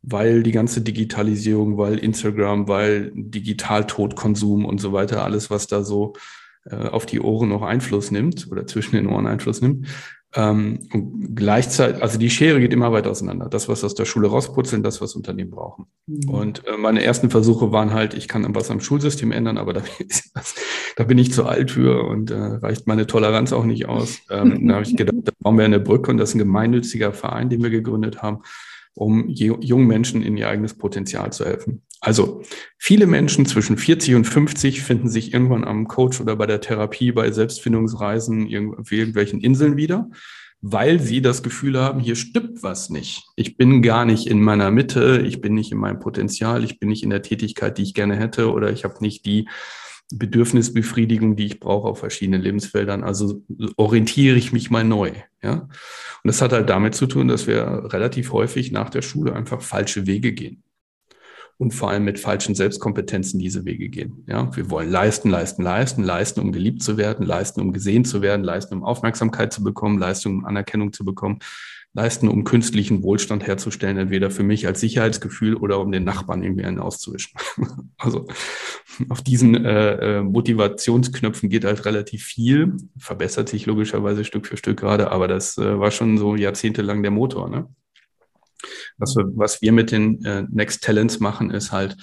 weil die ganze Digitalisierung, weil Instagram, weil Digitaltodkonsum und so weiter, alles, was da so äh, auf die Ohren noch Einfluss nimmt oder zwischen den Ohren Einfluss nimmt. Ähm, und gleichzeitig, also die Schere geht immer weiter auseinander. Das, was aus der Schule rausputzeln, das, was Unternehmen brauchen. Mhm. Und äh, meine ersten Versuche waren halt, ich kann was am Schulsystem ändern, aber da, da bin ich zu alt für und äh, reicht meine Toleranz auch nicht aus. Ähm, da habe ich gedacht, da brauchen wir eine Brücke und das ist ein gemeinnütziger Verein, den wir gegründet haben, um jungen Menschen in ihr eigenes Potenzial zu helfen. Also viele Menschen zwischen 40 und 50 finden sich irgendwann am Coach oder bei der Therapie, bei Selbstfindungsreisen, irgendwelchen Inseln wieder, weil sie das Gefühl haben, hier stimmt was nicht. Ich bin gar nicht in meiner Mitte, ich bin nicht in meinem Potenzial, ich bin nicht in der Tätigkeit, die ich gerne hätte oder ich habe nicht die Bedürfnisbefriedigung, die ich brauche auf verschiedenen Lebensfeldern. Also orientiere ich mich mal neu. Ja? Und das hat halt damit zu tun, dass wir relativ häufig nach der Schule einfach falsche Wege gehen und vor allem mit falschen Selbstkompetenzen diese Wege gehen. Ja, wir wollen leisten, leisten, leisten, leisten, um geliebt zu werden, leisten, um gesehen zu werden, leisten, um Aufmerksamkeit zu bekommen, leisten, um Anerkennung zu bekommen, leisten, um künstlichen Wohlstand herzustellen, entweder für mich als Sicherheitsgefühl oder um den Nachbarn irgendwie einen auszuwischen. also auf diesen äh, äh, Motivationsknöpfen geht halt relativ viel, verbessert sich logischerweise Stück für Stück gerade, aber das äh, war schon so jahrzehntelang der Motor. Ne? Was wir, was wir mit den äh, Next Talents machen, ist halt,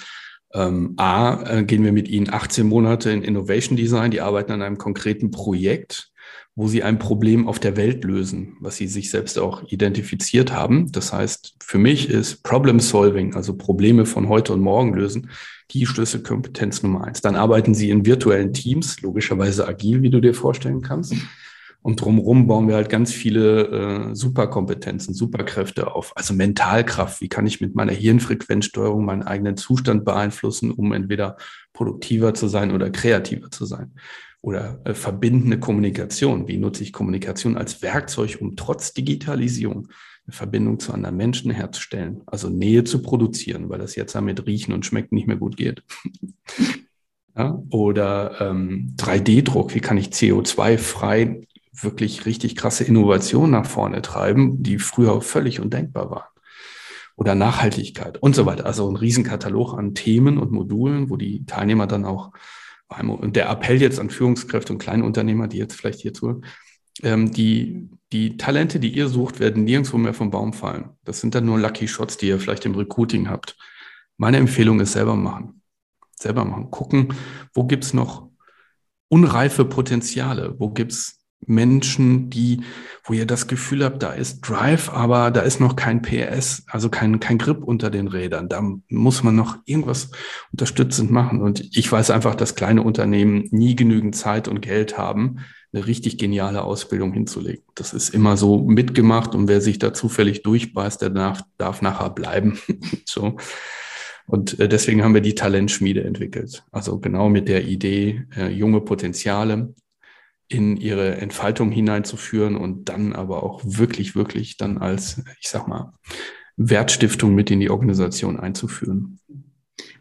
ähm, A, äh, gehen wir mit ihnen 18 Monate in Innovation Design, die arbeiten an einem konkreten Projekt, wo sie ein Problem auf der Welt lösen, was sie sich selbst auch identifiziert haben. Das heißt, für mich ist Problem Solving, also Probleme von heute und morgen lösen, die Schlüsselkompetenz Nummer eins. Dann arbeiten sie in virtuellen Teams, logischerweise agil, wie du dir vorstellen kannst. Und drumherum bauen wir halt ganz viele äh, Superkompetenzen, Superkräfte auf. Also Mentalkraft. Wie kann ich mit meiner Hirnfrequenzsteuerung meinen eigenen Zustand beeinflussen, um entweder produktiver zu sein oder kreativer zu sein? Oder äh, verbindende Kommunikation. Wie nutze ich Kommunikation als Werkzeug, um trotz Digitalisierung eine Verbindung zu anderen Menschen herzustellen? Also Nähe zu produzieren, weil das jetzt damit Riechen und Schmecken nicht mehr gut geht. ja? Oder ähm, 3D-Druck. Wie kann ich CO2-frei wirklich richtig krasse Innovationen nach vorne treiben, die früher völlig undenkbar waren. Oder Nachhaltigkeit und so weiter. Also ein Riesenkatalog an Themen und Modulen, wo die Teilnehmer dann auch, und der Appell jetzt an Führungskräfte und kleine Unternehmer, die jetzt vielleicht hier zuhören, ähm, die, die Talente, die ihr sucht, werden nirgendwo mehr vom Baum fallen. Das sind dann nur Lucky Shots, die ihr vielleicht im Recruiting habt. Meine Empfehlung ist selber machen. Selber machen. Gucken, wo gibt's noch unreife Potenziale? Wo gibt's Menschen, die, wo ihr das Gefühl habt, da ist Drive, aber da ist noch kein PS, also kein, kein Grip unter den Rädern. Da muss man noch irgendwas unterstützend machen. Und ich weiß einfach, dass kleine Unternehmen nie genügend Zeit und Geld haben, eine richtig geniale Ausbildung hinzulegen. Das ist immer so mitgemacht und wer sich da zufällig durchbeißt, der darf, darf nachher bleiben. so. Und äh, deswegen haben wir die Talentschmiede entwickelt. Also genau mit der Idee, äh, junge Potenziale in ihre Entfaltung hineinzuführen und dann aber auch wirklich, wirklich dann als, ich sag mal, Wertstiftung mit in die Organisation einzuführen.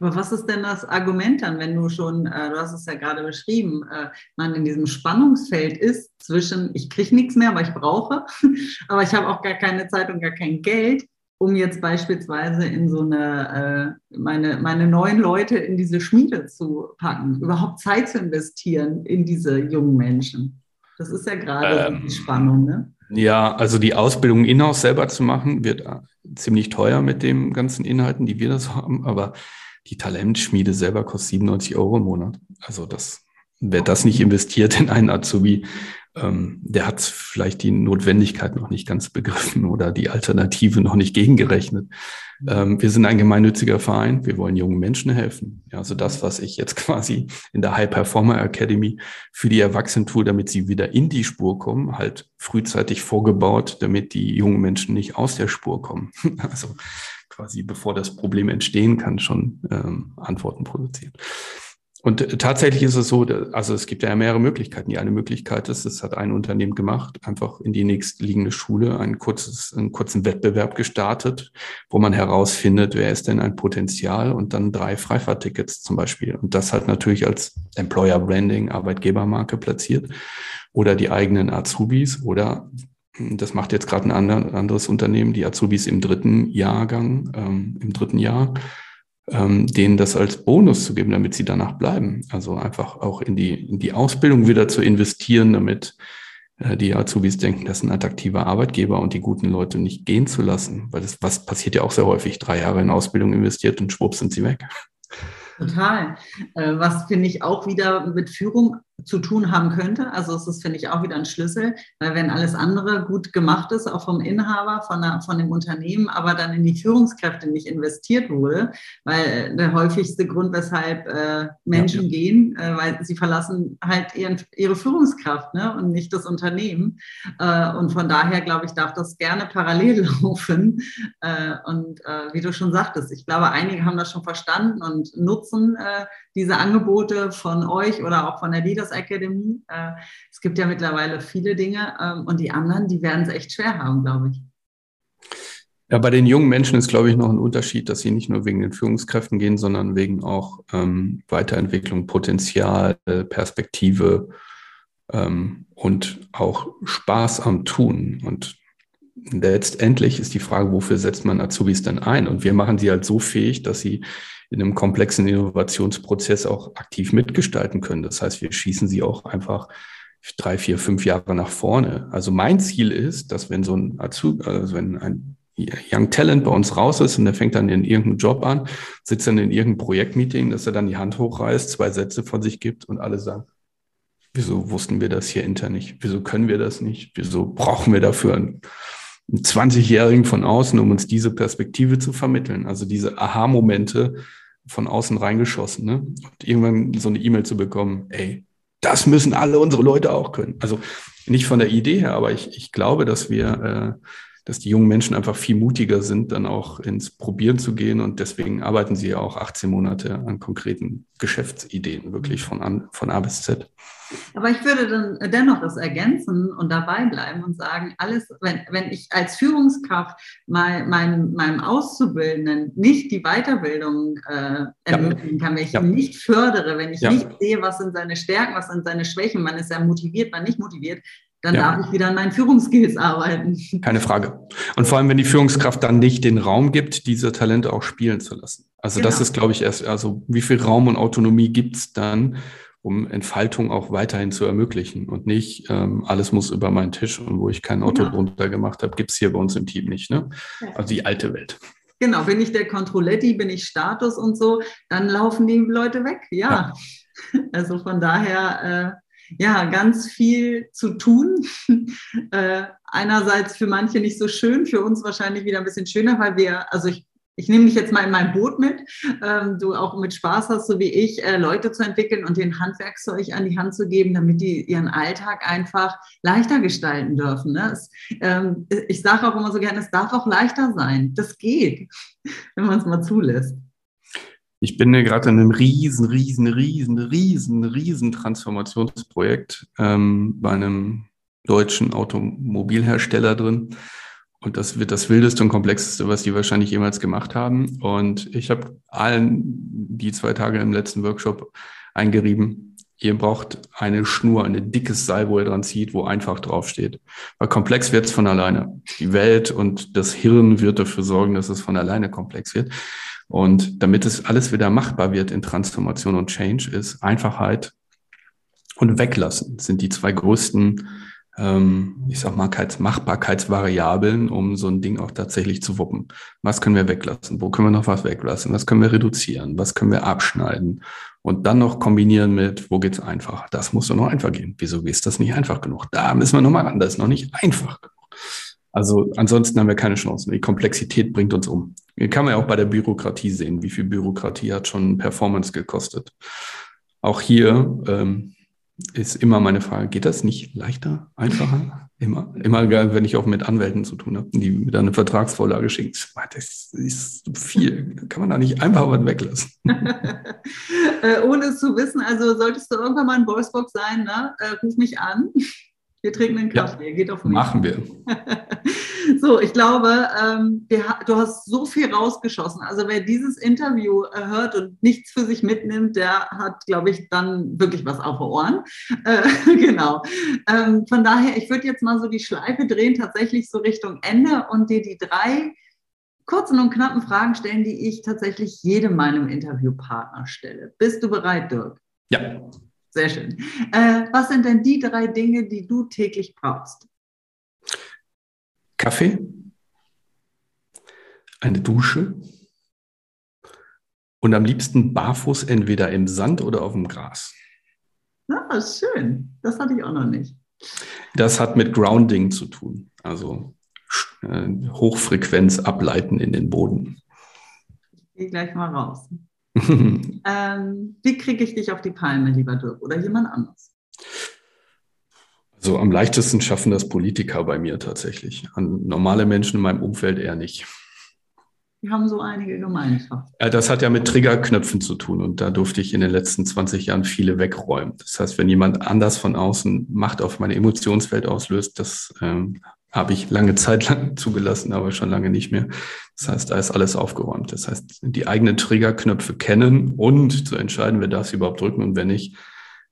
Aber was ist denn das Argument dann, wenn du schon, äh, du hast es ja gerade beschrieben, äh, man in diesem Spannungsfeld ist zwischen, ich kriege nichts mehr, aber ich brauche, aber ich habe auch gar keine Zeit und gar kein Geld um jetzt beispielsweise in so eine, äh, meine, meine neuen Leute in diese Schmiede zu packen, überhaupt Zeit zu investieren in diese jungen Menschen. Das ist ja gerade ähm, die Spannung, ne?
Ja, also die Ausbildung in-house selber zu machen, wird äh, ziemlich teuer mit den ganzen Inhalten, die wir das haben, aber die Talentschmiede selber kostet 97 Euro im Monat. Also das, wer das nicht investiert in einen Azubi, ähm, der hat vielleicht die Notwendigkeit noch nicht ganz begriffen oder die Alternative noch nicht gegengerechnet. Ähm, wir sind ein gemeinnütziger Verein. Wir wollen jungen Menschen helfen. Ja, also das, was ich jetzt quasi in der High Performer Academy für die Erwachsenen tue, damit sie wieder in die Spur kommen, halt frühzeitig vorgebaut, damit die jungen Menschen nicht aus der Spur kommen. Also quasi bevor das Problem entstehen kann, schon ähm, Antworten produzieren. Und äh, tatsächlich ist es so, also es gibt ja mehrere Möglichkeiten. Die eine Möglichkeit ist, es hat ein Unternehmen gemacht, einfach in die nächstliegende Schule ein kurzes, einen kurzen Wettbewerb gestartet, wo man herausfindet, wer ist denn ein Potenzial und dann drei Freifahrttickets zum Beispiel. Und das halt natürlich als Employer Branding, Arbeitgebermarke platziert oder die eigenen Azubis oder hm, das macht jetzt gerade ein anderes Unternehmen, die Azubis im dritten Jahrgang, ähm, im dritten Jahr ähm, denen das als Bonus zu geben, damit sie danach bleiben. Also einfach auch in die, in die Ausbildung wieder zu investieren, damit äh, die Azubis denken, das ist ein attraktiver Arbeitgeber und die guten Leute nicht gehen zu lassen. Weil das, was passiert ja auch sehr häufig, drei Jahre in Ausbildung investiert und schwupp sind sie weg.
Total. Äh, was finde ich auch wieder mit Führung zu tun haben könnte. Also es ist, finde ich, auch wieder ein Schlüssel, weil wenn alles andere gut gemacht ist, auch vom Inhaber, von, der, von dem Unternehmen, aber dann in die Führungskräfte nicht investiert wurde, weil der häufigste Grund, weshalb äh, Menschen ja. gehen, äh, weil sie verlassen halt ihren, ihre Führungskraft ne, und nicht das Unternehmen. Äh, und von daher, glaube ich, darf das gerne parallel laufen. Äh, und äh, wie du schon sagtest, ich glaube, einige haben das schon verstanden und nutzen diese Angebote von euch oder auch von der Leaders Academy. Äh, es gibt ja mittlerweile viele Dinge ähm, und die anderen, die werden es echt schwer haben, glaube ich.
Ja, bei den jungen Menschen ist, glaube ich, noch ein Unterschied, dass sie nicht nur wegen den Führungskräften gehen, sondern wegen auch ähm, Weiterentwicklung, Potenzial, Perspektive ähm, und auch Spaß am Tun. Und letztendlich ist die Frage, wofür setzt man Azubis denn ein? Und wir machen sie halt so fähig, dass sie in einem komplexen Innovationsprozess auch aktiv mitgestalten können. Das heißt, wir schießen sie auch einfach drei, vier, fünf Jahre nach vorne. Also mein Ziel ist, dass wenn so ein Azub, also wenn ein Young Talent bei uns raus ist und der fängt dann in irgendeinem Job an, sitzt dann in irgendeinem Projektmeeting, dass er dann die Hand hochreißt, zwei Sätze von sich gibt und alle sagen, wieso wussten wir das hier intern nicht? Wieso können wir das nicht? Wieso brauchen wir dafür einen 20-Jährigen von außen, um uns diese Perspektive zu vermitteln? Also diese Aha-Momente, von außen reingeschossen. Ne? Und irgendwann so eine E-Mail zu bekommen, ey, das müssen alle unsere Leute auch können. Also nicht von der Idee her, aber ich, ich glaube, dass wir, äh, dass die jungen Menschen einfach viel mutiger sind, dann auch ins Probieren zu gehen. Und deswegen arbeiten sie ja auch 18 Monate an konkreten Geschäftsideen, wirklich von, an, von A bis Z.
Aber ich würde dann dennoch das ergänzen und dabei bleiben und sagen, alles, wenn, wenn ich als Führungskraft mein, mein, meinem Auszubildenden nicht die Weiterbildung äh, ermöglichen kann, wenn ich ja. ihn nicht fördere, wenn ich ja. nicht sehe, was sind seine Stärken, was sind seine Schwächen, man ist ja motiviert, man nicht motiviert, dann ja. darf ich wieder an meinen Führungsskills arbeiten.
Keine Frage. Und vor allem, wenn die Führungskraft dann nicht den Raum gibt, diese Talente auch spielen zu lassen. Also genau. das ist, glaube ich, erst, also wie viel Raum und Autonomie gibt es dann, um Entfaltung auch weiterhin zu ermöglichen und nicht ähm, alles muss über meinen Tisch und wo ich kein Auto genau. drunter gemacht habe, gibt es hier bei uns im Team nicht. Ne? Also die alte Welt.
Genau, bin ich der Controletti, bin ich Status und so, dann laufen die Leute weg. Ja, ja. also von daher, äh, ja, ganz viel zu tun. äh, einerseits für manche nicht so schön, für uns wahrscheinlich wieder ein bisschen schöner, weil wir, also ich ich nehme dich jetzt mal in mein Boot mit, ähm, du auch mit Spaß hast, so wie ich, äh, Leute zu entwickeln und den Handwerkzeug an die Hand zu geben, damit die ihren Alltag einfach leichter gestalten dürfen. Ne? Es, ähm, ich sage auch immer so gerne, es darf auch leichter sein. Das geht, wenn man es mal zulässt.
Ich bin gerade in einem riesen, riesen, riesen, riesen, riesen Transformationsprojekt ähm, bei einem deutschen Automobilhersteller drin. Und das wird das wildeste und komplexeste, was die wahrscheinlich jemals gemacht haben. Und ich habe allen die zwei Tage im letzten Workshop eingerieben, ihr braucht eine Schnur, ein dickes Seil, wo ihr dran zieht, wo einfach draufsteht. Weil komplex wird es von alleine. Die Welt und das Hirn wird dafür sorgen, dass es von alleine komplex wird. Und damit es alles wieder machbar wird in Transformation und Change, ist Einfachheit und Weglassen sind die zwei größten ähm, ich sag mal, Machbarkeitsvariablen, um so ein Ding auch tatsächlich zu wuppen. Was können wir weglassen? Wo können wir noch was weglassen? Was können wir reduzieren? Was können wir abschneiden? Und dann noch kombinieren mit, wo geht's einfach? Das muss doch noch einfach gehen. Wieso ist das nicht einfach genug? Da müssen wir nochmal ran. Das ist noch nicht einfach. Also ansonsten haben wir keine Chance. Die Komplexität bringt uns um. Hier kann man ja auch bei der Bürokratie sehen, wie viel Bürokratie hat schon Performance gekostet. Auch hier ähm, ist immer meine Frage, geht das nicht leichter, einfacher? Immer, immer wenn ich auch mit Anwälten zu tun habe, die mir dann eine Vertragsvorlage schicken. Das ist viel. Kann man da nicht einfach was weglassen?
Äh, ohne es zu wissen, also solltest du irgendwann mal in Wolfsburg sein, ne? Äh, ruf mich an. Wir trinken einen Kaffee, ja,
geht auf mich. Machen wir.
so, ich glaube, ähm, du hast so viel rausgeschossen. Also wer dieses Interview äh, hört und nichts für sich mitnimmt, der hat, glaube ich, dann wirklich was auf den Ohren. Äh, genau. Ähm, von daher, ich würde jetzt mal so die Schleife drehen, tatsächlich so Richtung Ende und dir die drei kurzen und knappen Fragen stellen, die ich tatsächlich jedem meinem Interviewpartner stelle. Bist du bereit, Dirk?
Ja.
Sehr schön. Äh, was sind denn die drei Dinge, die du täglich brauchst?
Kaffee, eine Dusche und am liebsten barfuß entweder im Sand oder auf dem Gras.
Ah, schön. Das hatte ich auch noch nicht.
Das hat mit Grounding zu tun, also äh, Hochfrequenz ableiten in den Boden.
Ich gehe gleich mal raus. ähm, wie kriege ich dich auf die Palme, lieber Dirk, oder jemand anders?
Also am leichtesten schaffen das Politiker bei mir tatsächlich. An normale Menschen in meinem Umfeld eher nicht.
Wir haben so einige Gemeinschaften.
Ja, das hat ja mit Triggerknöpfen zu tun und da durfte ich in den letzten 20 Jahren viele wegräumen. Das heißt, wenn jemand anders von außen Macht auf meine Emotionswelt auslöst, das ähm, habe ich lange Zeit lang zugelassen, aber schon lange nicht mehr. Das heißt, da ist alles aufgeräumt. Das heißt, die eigenen Triggerknöpfe kennen und zu entscheiden, wer darf sie überhaupt drücken und wer nicht,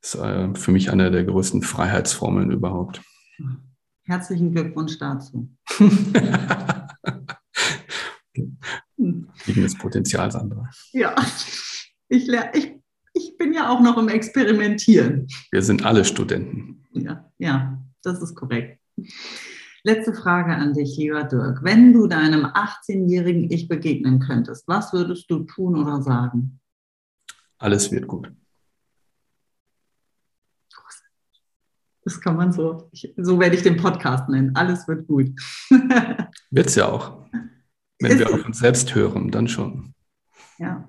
ist äh, für mich eine der größten Freiheitsformeln überhaupt.
Herzlichen Glückwunsch dazu.
Liegendes Potenzial, Sandra.
Ja, ich, ich, ich bin ja auch noch im Experimentieren.
Wir sind alle Studenten.
Ja, ja, das ist korrekt. Letzte Frage an dich, lieber Dirk. Wenn du deinem 18-jährigen Ich begegnen könntest, was würdest du tun oder sagen?
Alles wird gut.
Das kann man so, so werde ich den Podcast nennen. Alles wird gut.
Wird es ja auch. Wenn wir auf uns selbst hören, dann schon.
Ja.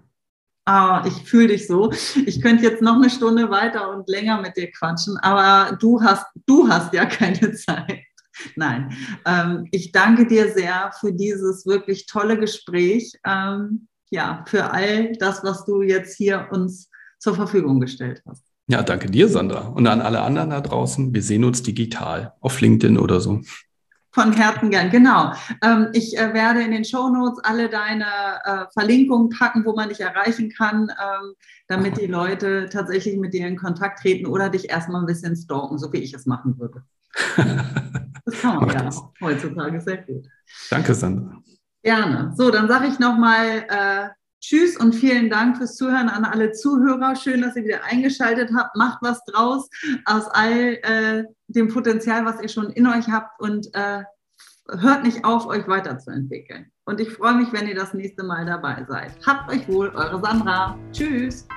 Ah, ich fühle dich so. Ich könnte jetzt noch eine Stunde weiter und länger mit dir quatschen, aber du hast, du hast ja keine Zeit. Nein, ähm, ich danke dir sehr für dieses wirklich tolle Gespräch. Ähm, ja, für all das, was du jetzt hier uns zur Verfügung gestellt hast.
Ja, danke dir, Sandra. Und an alle anderen da draußen. Wir sehen uns digital auf LinkedIn oder so.
Von Herzen gern, genau. Ähm, ich äh, werde in den Show Notes alle deine äh, Verlinkungen packen, wo man dich erreichen kann, ähm, damit die Leute tatsächlich mit dir in Kontakt treten oder dich erstmal ein bisschen stalken, so wie ich es machen würde. Das kann man ja heutzutage sehr gut.
Danke, Sandra.
Gerne. So, dann sage ich nochmal äh, Tschüss und vielen Dank fürs Zuhören an alle Zuhörer. Schön, dass ihr wieder eingeschaltet habt. Macht was draus aus all äh, dem Potenzial, was ihr schon in euch habt und äh, hört nicht auf, euch weiterzuentwickeln. Und ich freue mich, wenn ihr das nächste Mal dabei seid. Habt euch wohl, eure Sandra. Tschüss.